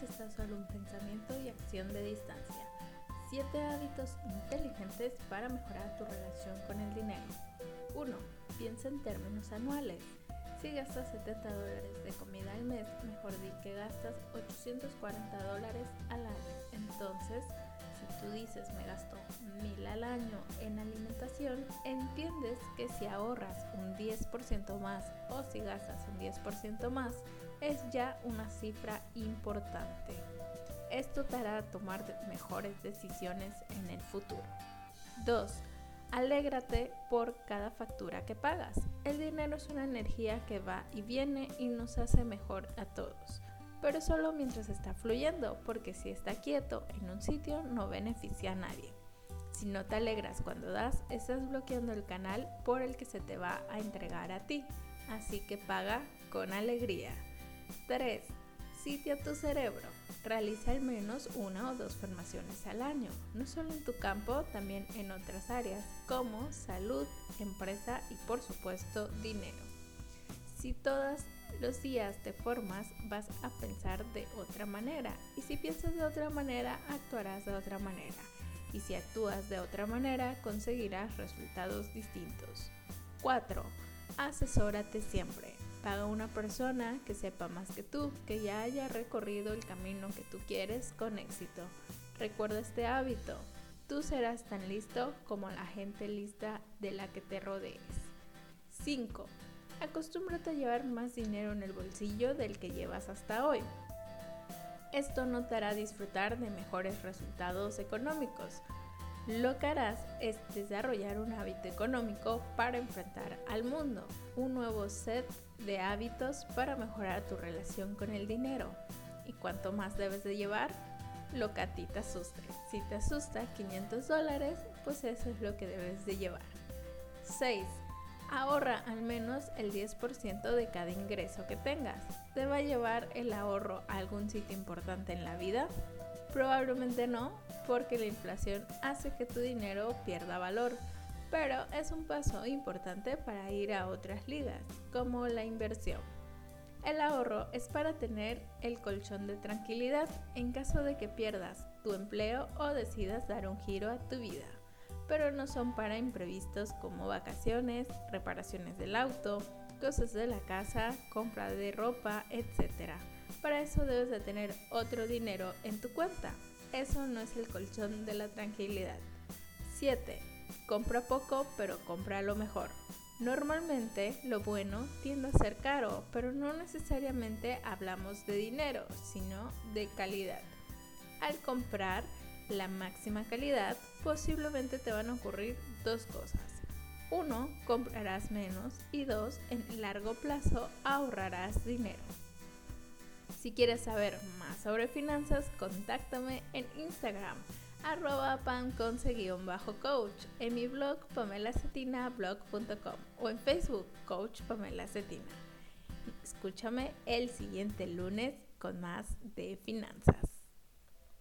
finanzas está solo un pensamiento y acción de distancia. 7 hábitos inteligentes para mejorar tu relación con el dinero. 1. Piensa en términos anuales. Si gastas 70 dólares de comida al mes, mejor di que gastas 840 dólares al año. Entonces, si tú dices me gasto 1000 al año en alimentación, entiendes que si ahorras un 10% más o si gastas un 10% más, es ya una cifra importante. Esto te hará tomar mejores decisiones en el futuro. 2. Alégrate por cada factura que pagas. El dinero es una energía que va y viene y nos hace mejor a todos, pero solo mientras está fluyendo, porque si está quieto en un sitio no beneficia a nadie. Si no te alegras cuando das, estás bloqueando el canal por el que se te va a entregar a ti, así que paga con alegría. 3. Sitio tu cerebro. Realiza al menos una o dos formaciones al año, no solo en tu campo, también en otras áreas como salud, empresa y por supuesto dinero. Si todos los días te formas, vas a pensar de otra manera y si piensas de otra manera, actuarás de otra manera y si actúas de otra manera, conseguirás resultados distintos. 4. Asesórate siempre. Paga una persona que sepa más que tú, que ya haya recorrido el camino que tú quieres con éxito. Recuerda este hábito. Tú serás tan listo como la gente lista de la que te rodees. 5. Acostúmbrate a llevar más dinero en el bolsillo del que llevas hasta hoy. Esto no te hará disfrutar de mejores resultados económicos. Lo que harás es desarrollar un hábito económico para enfrentar al mundo, un nuevo set de hábitos para mejorar tu relación con el dinero. ¿Y cuánto más debes de llevar? Lo que a ti te asuste. Si te asusta 500 dólares, pues eso es lo que debes de llevar. 6. Ahorra al menos el 10% de cada ingreso que tengas. ¿Te va a llevar el ahorro a algún sitio importante en la vida? Probablemente no, porque la inflación hace que tu dinero pierda valor, pero es un paso importante para ir a otras ligas, como la inversión. El ahorro es para tener el colchón de tranquilidad en caso de que pierdas tu empleo o decidas dar un giro a tu vida, pero no son para imprevistos como vacaciones, reparaciones del auto, cosas de la casa, compra de ropa, etc. Para eso debes de tener otro dinero en tu cuenta. Eso no es el colchón de la tranquilidad. 7. Compra poco, pero compra lo mejor. Normalmente lo bueno tiende a ser caro, pero no necesariamente hablamos de dinero, sino de calidad. Al comprar la máxima calidad, posiblemente te van a ocurrir dos cosas. Uno, comprarás menos y dos, en largo plazo ahorrarás dinero. Si quieres saber más sobre finanzas, contáctame en Instagram, arroba panconce-coach, en mi blog pamelacetina.blog.com o en Facebook, Coach Pamela Cetina. Escúchame el siguiente lunes con más de finanzas.